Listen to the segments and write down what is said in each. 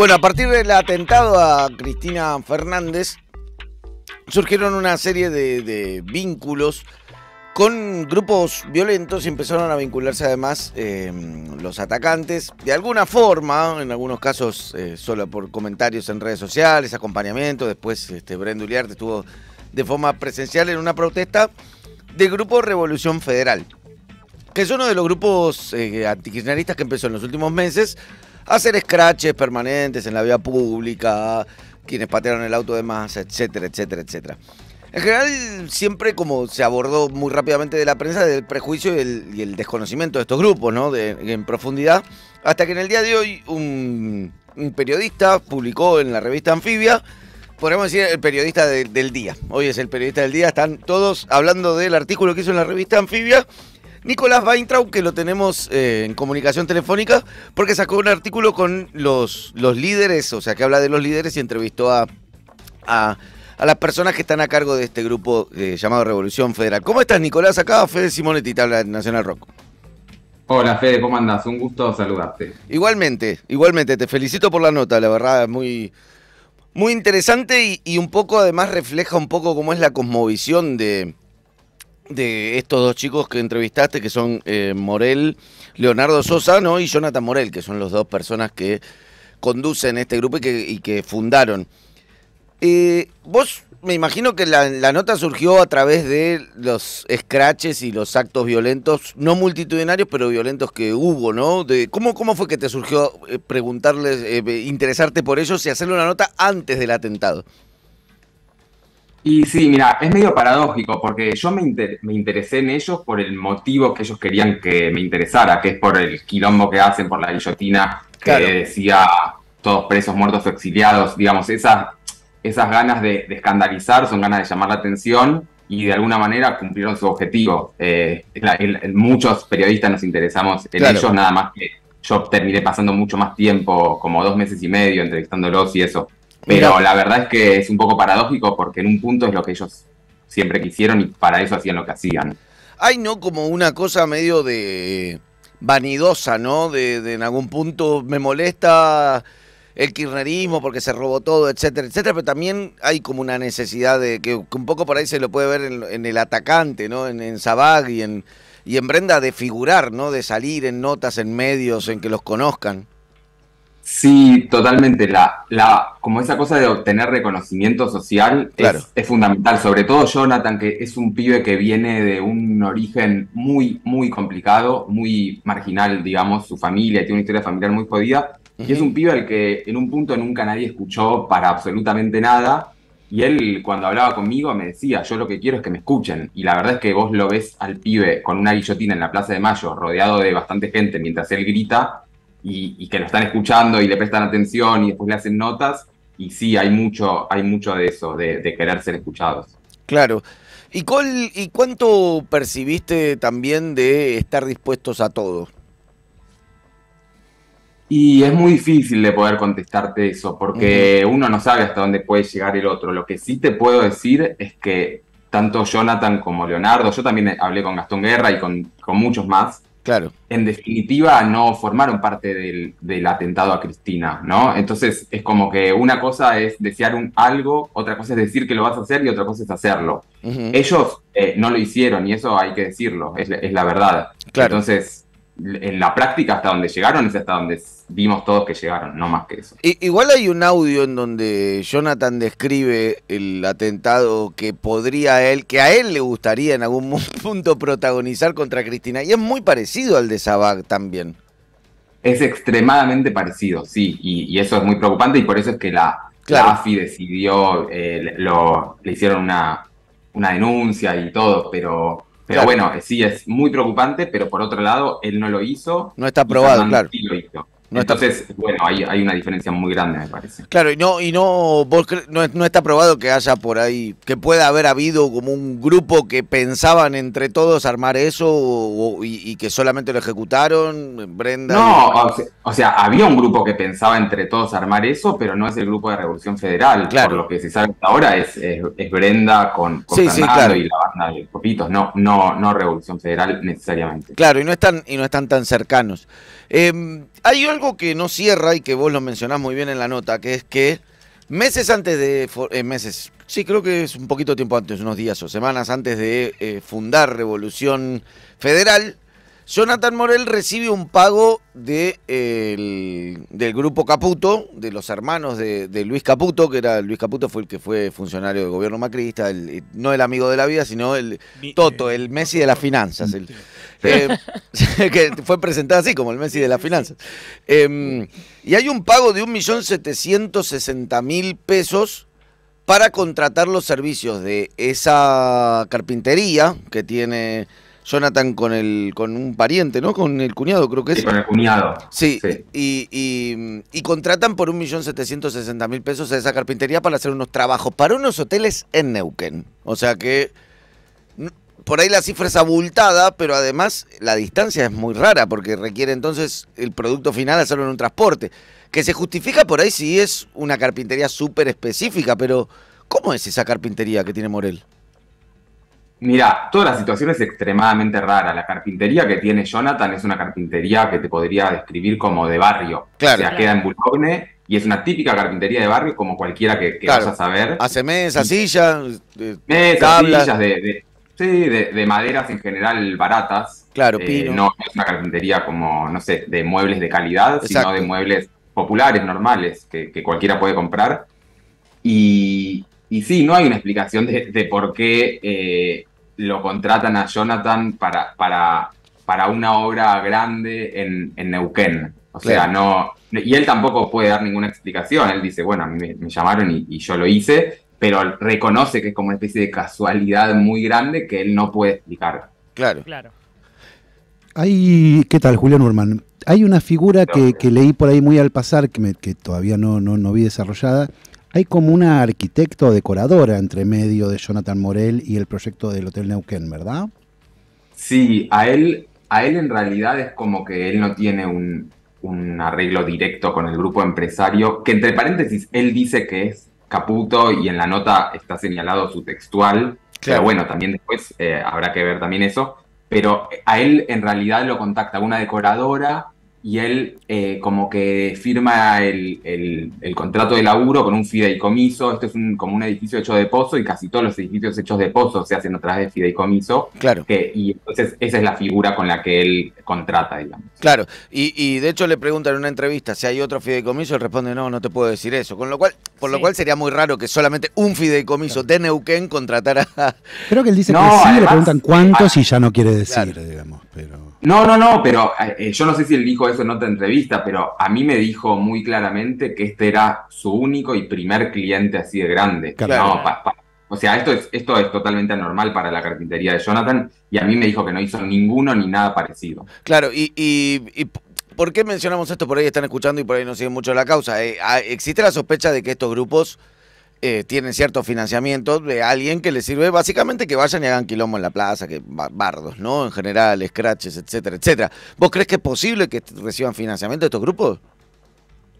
Bueno, a partir del atentado a Cristina Fernández, surgieron una serie de, vínculos con grupos violentos y empezaron a vincularse además eh, los atacantes de alguna forma, en algunos casos eh, solo por comentarios en redes sociales, acompañamiento, después este, Uliarte estuvo de forma presencial en una protesta del grupo Revolución Federal, que es uno de los grupos eh, que empezó en los últimos meses hacer scratches permanentes en la vía pública, quienes patearon el auto de masa, etcétera, etcétera, etcétera. En general, siempre como se abordó muy rápidamente de la prensa, del prejuicio y el, desconocimiento de estos grupos, ¿no? en profundidad, hasta que en el día de hoy un, periodista publicó en la revista Anfibia, podríamos decir el periodista del día, hoy es el periodista del día, están todos hablando del artículo que hizo en la revista Anfibia, Nicolás Weintraub, que lo tenemos eh, en comunicación telefónica, porque sacó un artículo con los, los líderes, o sea, que habla de los líderes y entrevistó a, a, las personas que están a cargo de este grupo eh, llamado Revolución Federal. ¿Cómo estás, Nicolás? Acá Fede Simonetti te habla Nacional Rock. Hola, Fede, ¿cómo andás? Un gusto saludarte. Igualmente, igualmente, te felicito por la nota, la verdad, es muy, muy interesante y, y un poco además refleja un poco cómo es la cosmovisión de de estos dos chicos que entrevistaste, que son eh, Morel, Leonardo Sosa, ¿no? Y Jonathan Morel, que son los dos personas que conducen este grupo y que, fundaron. Eh, vos, me imagino que la, nota surgió a través de los scratches y los actos violentos, no multitudinarios, pero violentos que hubo, ¿no? De, ¿cómo, ¿Cómo fue que te surgió eh, preguntarles, interesarte por ellos y hacerle una nota antes del atentado? Y sí, mira, es medio paradójico porque yo me, me, interesé en ellos por el motivo que ellos querían que me interesara, que es por el quilombo que hacen, por la guillotina que decía todos presos, muertos o exiliados, digamos, esas, esas ganas de, escandalizar son ganas de llamar la atención y de alguna manera cumplieron su objetivo. Eh, muchos periodistas nos interesamos en ellos, nada más que yo terminé pasando mucho más tiempo, como dos meses y medio, entrevistándolos y eso. Pero la verdad es que es un poco paradójico porque en un punto es lo que ellos siempre quisieron y para eso hacían lo que hacían. Hay, ¿no? Como una cosa medio de vanidosa, ¿no? De, en algún punto me molesta el kirchnerismo porque se robó todo, etcétera, etcétera, pero también hay como una necesidad de que, un poco por ahí se lo puede ver en, el atacante, ¿no? En, en Sabag y en, y en Brenda de figurar, ¿no? De salir en notas, en medios, en que los conozcan. Sí, totalmente. La, la, como esa cosa de obtener reconocimiento social es, fundamental. Sobre todo Jonathan, que es un pibe que viene de un origen muy, muy complicado, muy marginal, digamos, su familia, tiene una historia familiar muy jodida. Y es un pibe al que en un punto nunca nadie escuchó para absolutamente nada. Y él, cuando hablaba conmigo, me decía, yo lo que quiero es que me escuchen. Y la verdad es que vos lo ves al pibe con una guillotina en la Plaza de Mayo, rodeado de bastante gente, mientras él grita, y, que lo están escuchando y le prestan atención y después le hacen notas. Y sí, hay mucho, hay mucho de eso, de, querer ser escuchados. Claro. ¿Y, cuál, ¿Y cuánto percibiste también de estar dispuestos a todo? Y es muy difícil de poder contestarte eso, porque uno no sabe hasta dónde puede llegar el otro. Lo que sí te puedo decir es que tanto Jonathan como Leonardo, yo también hablé con Gastón Guerra y con, con muchos más, Claro. En definitiva, no formaron parte del, atentado a Cristina, ¿no? Entonces, es como que una cosa es desear un algo, otra cosa es decir que lo vas a hacer y otra cosa es hacerlo. Ellos eh, no lo hicieron y eso hay que decirlo, es, es la verdad. Claro. Entonces, en la práctica hasta donde llegaron es hasta donde vimos todos que llegaron, no más que eso. igual hay un audio en donde Jonathan describe el atentado que podría él, que a él le gustaría en algún punto protagonizar contra Cristina, y es muy parecido al de Sabag también. Es extremadamente parecido, sí, y, eso es muy preocupante y por eso es que la, AFI decidió, eh, lo, le hicieron una, una denuncia y todo, pero pero bueno, sí, es muy preocupante, pero por otro lado, él no lo hizo. No está aprobado, claro. Sí lo hizo. Entonces, bueno, hay, hay, una diferencia muy grande, me parece. Claro, y no, y no, vos no, está probado que haya por ahí, que pueda haber habido como un grupo que pensaban entre todos armar eso y, que solamente lo ejecutaron, Brenda. No, o, sea, había un grupo que pensaba entre todos armar eso, pero no es el grupo de Revolución Federal. Claro. Por lo que se sabe hasta ahora es, es, Brenda con, con y la banda de Popitos, no, no, no Revolución Federal necesariamente. Claro, y no están, y no están tan cercanos. Em, hay algo que no cierra y que vos lo mencionás muy bien en la nota, que es que meses antes de... Eh, meses, sí, creo que es un poquito tiempo antes, unos días o semanas antes de eh, fundar Revolución Federal, Jonathan Morel recibe un pago de, del grupo Caputo, de los hermanos de, Luis Caputo, que era Luis Caputo fue el que fue funcionario del gobierno macrista, no el amigo de la vida, sino el Toto, el Messi de las finanzas. Eh, que fue presentado así como el Messi de las finanzas. Em, y hay un pago de 1.760.000 pesos para contratar los servicios de esa carpintería que tiene Jonathan con el con un pariente, ¿no? Con el cuñado, creo que es. Sí, con el cuñado. Sí, Y, y, contratan por 1.760.000 pesos a esa carpintería para hacer unos trabajos para unos hoteles en Neuquén. O sea que por ahí la cifra es abultada, pero además la distancia es muy rara porque requiere entonces el producto final hacerlo en un transporte. Que se justifica por ahí si es una carpintería súper específica, pero ¿cómo es esa carpintería que tiene Morel? Mira, toda la situación es extremadamente rara. La carpintería que tiene Jonathan es una carpintería que te podría describir como de barrio. Claro. O sea, queda en Boulogne y es una típica carpintería de barrio como cualquiera que, que vayas a saber. Hace mesas, sillas, mesas, sillas de, sí, de, maderas en general baratas. Claro, eh, No es una carpintería como, no sé, de muebles de calidad, sino de muebles populares, normales, que, cualquiera puede comprar. Y, y, sí, no hay una explicación de, por qué eh, lo contratan a Jonathan para, para, para una obra grande en, en Neuquén. O sea, no. Y él tampoco puede dar ninguna explicación. Él dice, bueno, a mí me, llamaron y, yo lo hice, pero reconoce que es como una especie de casualidad muy grande que él no puede explicar. Claro. Claro. Hay, ¿qué tal, Julián Urman? Hay una figura que, leí por ahí muy al pasar, que, me, que todavía no, no, no vi desarrollada, hay como una arquitecto decoradora entre medio de Jonathan Morel y el proyecto del Hotel Neuquén, ¿verdad? Sí, a él, a él en realidad es como que él no tiene un, arreglo directo con el grupo empresario, que entre paréntesis él dice que es Caputo y en la nota está señalado su textual, pero bueno, también después eh, habrá que ver también eso, pero a él en realidad lo contacta una decoradora y él eh, como que firma el, contrato de laburo con un fideicomiso. Esto es un, como un edificio hecho de pozo y casi todos los edificios hechos de pozo se hacen a través de fideicomiso. Claro. y entonces esa es la figura con la que él contrata, digamos. Claro, y, de hecho le preguntan en una entrevista si hay otro fideicomiso, él responde no, no te puedo decir eso. Con lo cual, por lo cual sería muy raro que solamente un fideicomiso de Neuquén contratara a... Creo que él dice que sí, le preguntan cuántos y ya no quiere decir, digamos, pero... No, no, no, pero eh, eh, yo no sé si él dijo eso en otra entrevista, pero a mí me dijo muy claramente que este era su único y primer cliente así de grande. o sea, esto es, esto es totalmente anormal para la carpintería de Jonathan y a mí me dijo que no hizo ninguno ni nada parecido. Claro, y, y, ¿por qué mencionamos esto? Por ahí están escuchando y por ahí no siguen mucho la causa. Eh, ah, ¿Existe la sospecha de que estos grupos eh, tienen cierto financiamiento de alguien que les sirve básicamente que vayan y hagan quilombo en la plaza, que bardos, ¿no? En general, scratches, etcétera, etcétera. ¿Vos crees que es posible que reciban financiamiento de estos grupos?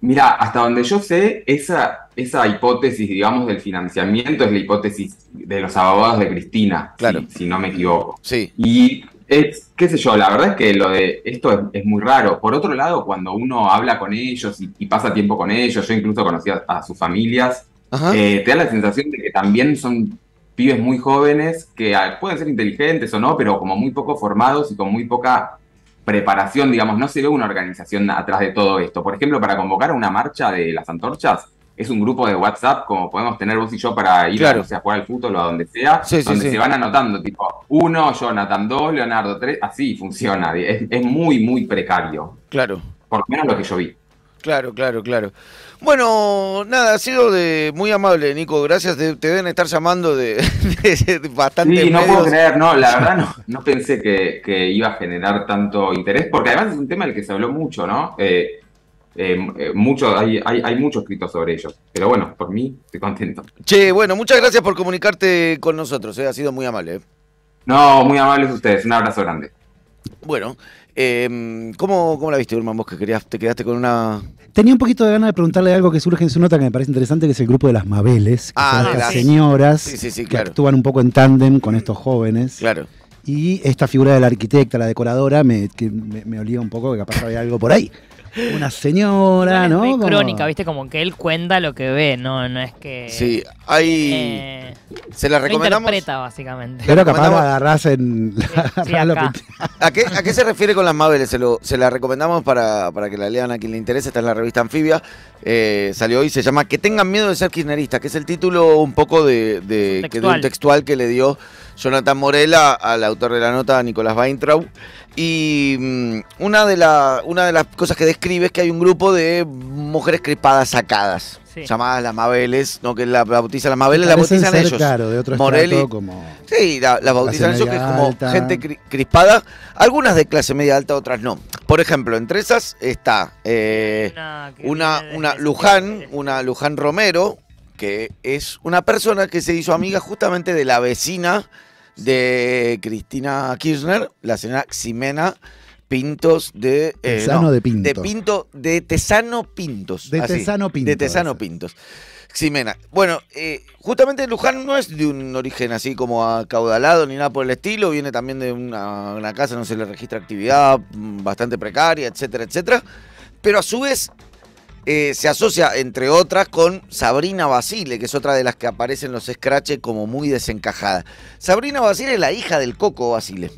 Mira, hasta donde yo sé, esa, esa hipótesis, digamos, del financiamiento es la hipótesis de los abogados de Cristina, claro. si, no me equivoco. Sí. Y es, qué sé yo, la verdad es que lo de esto es, muy raro. Por otro lado, cuando uno habla con ellos y, pasa tiempo con ellos, yo incluso conocí a sus familias, eh, te da la sensación de que también son pibes muy jóvenes que ah, pueden ser inteligentes o no, pero como muy poco formados y con muy poca preparación, digamos, no se ve una organización atrás de todo esto. Por ejemplo, para convocar a una marcha de las antorchas, es un grupo de WhatsApp como podemos tener vos y yo para ir a, jugar al fútbol o a donde sea, donde se van anotando, tipo, uno, Jonathan, dos, Leonardo, tres, así funciona. Es, es muy, muy precario. Claro. Por lo menos lo que yo vi. Claro, claro, claro. Bueno, nada, ha sido de muy amable, Nico. Gracias. Te, deben estar llamando de, bastante. Sí, no puedo creer, no, la verdad no, no pensé que, iba a generar tanto interés, porque además es un tema del que se habló mucho, ¿no? Eh, eh, eh, mucho, hay, hay, hay mucho escrito sobre ellos. Pero bueno, por mí estoy contento. Che, bueno, muchas gracias por comunicarte con nosotros. Ha sido muy amable. No, muy amables ustedes. Un abrazo grande. Bueno, eh, ¿cómo, ¿cómo, la viste, Urman? Vos que querías, te quedaste con una. Tenía un poquito de ganas de preguntarle algo que surge en su nota que me parece interesante, que es el grupo de las Mabeles, que ah, son las señoras que actúan un poco en tándem con estos jóvenes. Claro. Y esta figura de la arquitecta, la decoradora, me, que me, olía un poco que capaz había algo por ahí. Una señora, ¿no? Es crónica, ¿viste? Como que él cuenta lo que ve, no, no es que. Sí, hay. Eh, se la recomendamos. interpreta, básicamente. Pero capaz la agarrás en. ¿A, qué, ¿A qué se refiere con las Mabeles? Se, lo, se la recomendamos para, para que la lean a quien le interese. Está en la revista Anfibia. Eh, salió hoy, se llama Que tengan miedo de ser kirchnerista, que es el título un poco de, de, un textual que le dio Jonathan Morela al autor de la nota, Nicolás Weintraub. Y mm, una, de una de las cosas que describe es que hay un grupo de mujeres crispadas sacadas. llamadas las Mabeles, no que la bautizan las Mabeles, la bautizan ellos. Claro, de otro Morelli, como sí, la, bautizan ellos, que es como gente crispada, algunas de clase media alta, otras no. Por ejemplo, entre esas está eh, una, una Luján, una Luján Romero, que es una persona que se hizo amiga justamente de la vecina de Cristina Kirchner, la señora Ximena Pintos de. Eh, Tesano de Pinto. De Pinto, de Tesano Pintos. De Tesano Pintos. De Tesano Pintos. Ximena. Bueno, eh, justamente Luján no es de un origen así como acaudalado ni nada por el estilo, viene también de una, una casa, no se le registra actividad mm, bastante precaria, etcétera, etcétera. Pero a su vez eh, se asocia, entre otras, con Sabrina Basile, que es otra de las que aparece en los scratches como muy desencajada. Sabrina Basile es la hija del Coco Basile.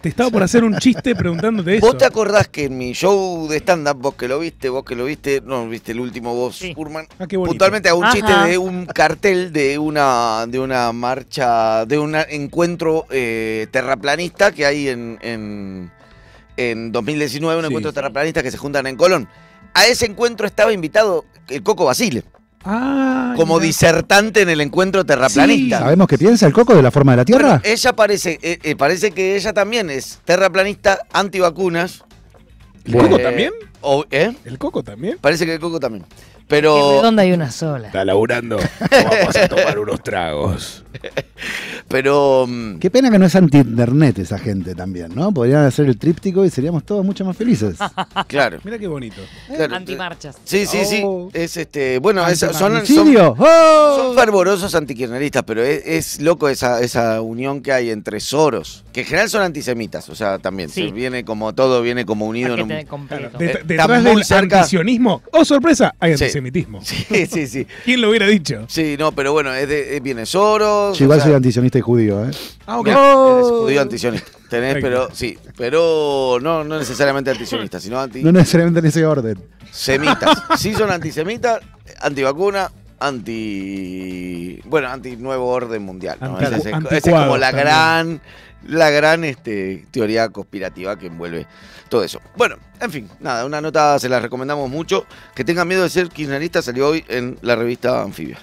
te estaba por hacer un chiste preguntándote eso. ¿Vos te acordás que en mi show de stand-up, vos que lo viste, vos que lo viste, no viste el último vos, sí. Urman, ah, puntualmente hago un chiste de un cartel de una, de una marcha, de un encuentro eh, terraplanista que hay en, en, 2019, un encuentro terraplanista que se juntan en Colón a ese encuentro estaba invitado el Coco Basile. Ah, como disertante en el encuentro terraplanista. ¿Sabemos qué piensa el Coco de la forma de la Tierra? ella parece, eh, eh, parece que ella también es terraplanista, antivacunas. ¿El Coco también? ¿eh? ¿El Coco también? Parece que el Coco también. Pero. ¿Dónde hay una sola? Está laburando. Vamos a tomar unos tragos. Pero. Mm, Qué pena que no es anti-internet esa gente también, ¿no? Podrían hacer el tríptico y seríamos todos mucho más felices. claro. Mira qué bonito. Antimarchas. Sí, sí, sí. Oh. Es este. Bueno, son, son, ¡Oh! son, fervorosos antikirchneristas, pero es, loco esa, esa unión que hay entre Soros, que en general son antisemitas, o sea, también. viene como todo, viene como unido en un. detrás del antisionismo. ¡Oh, sorpresa! Hay antisemitismo. Sí, sí, sí. ¿Quién lo hubiera dicho? Sí, no, pero bueno, es de, viene Soros. igual soy antisionista y judío, ¿eh? Ah, ok. Oh. judío antisionista. Tenés, pero sí, pero no, no necesariamente antisionista, sino anti. No necesariamente en ese orden. Semitas. Sí son antisemitas, antivacuna, anti. Bueno, anti nuevo orden mundial. ¿no? Esa es, como la gran, la gran este, teoría conspirativa que envuelve todo eso. Bueno, en fin, nada, una nota se la recomendamos mucho. Que tengan miedo de ser kirchnerista salió hoy en la revista Anfibia.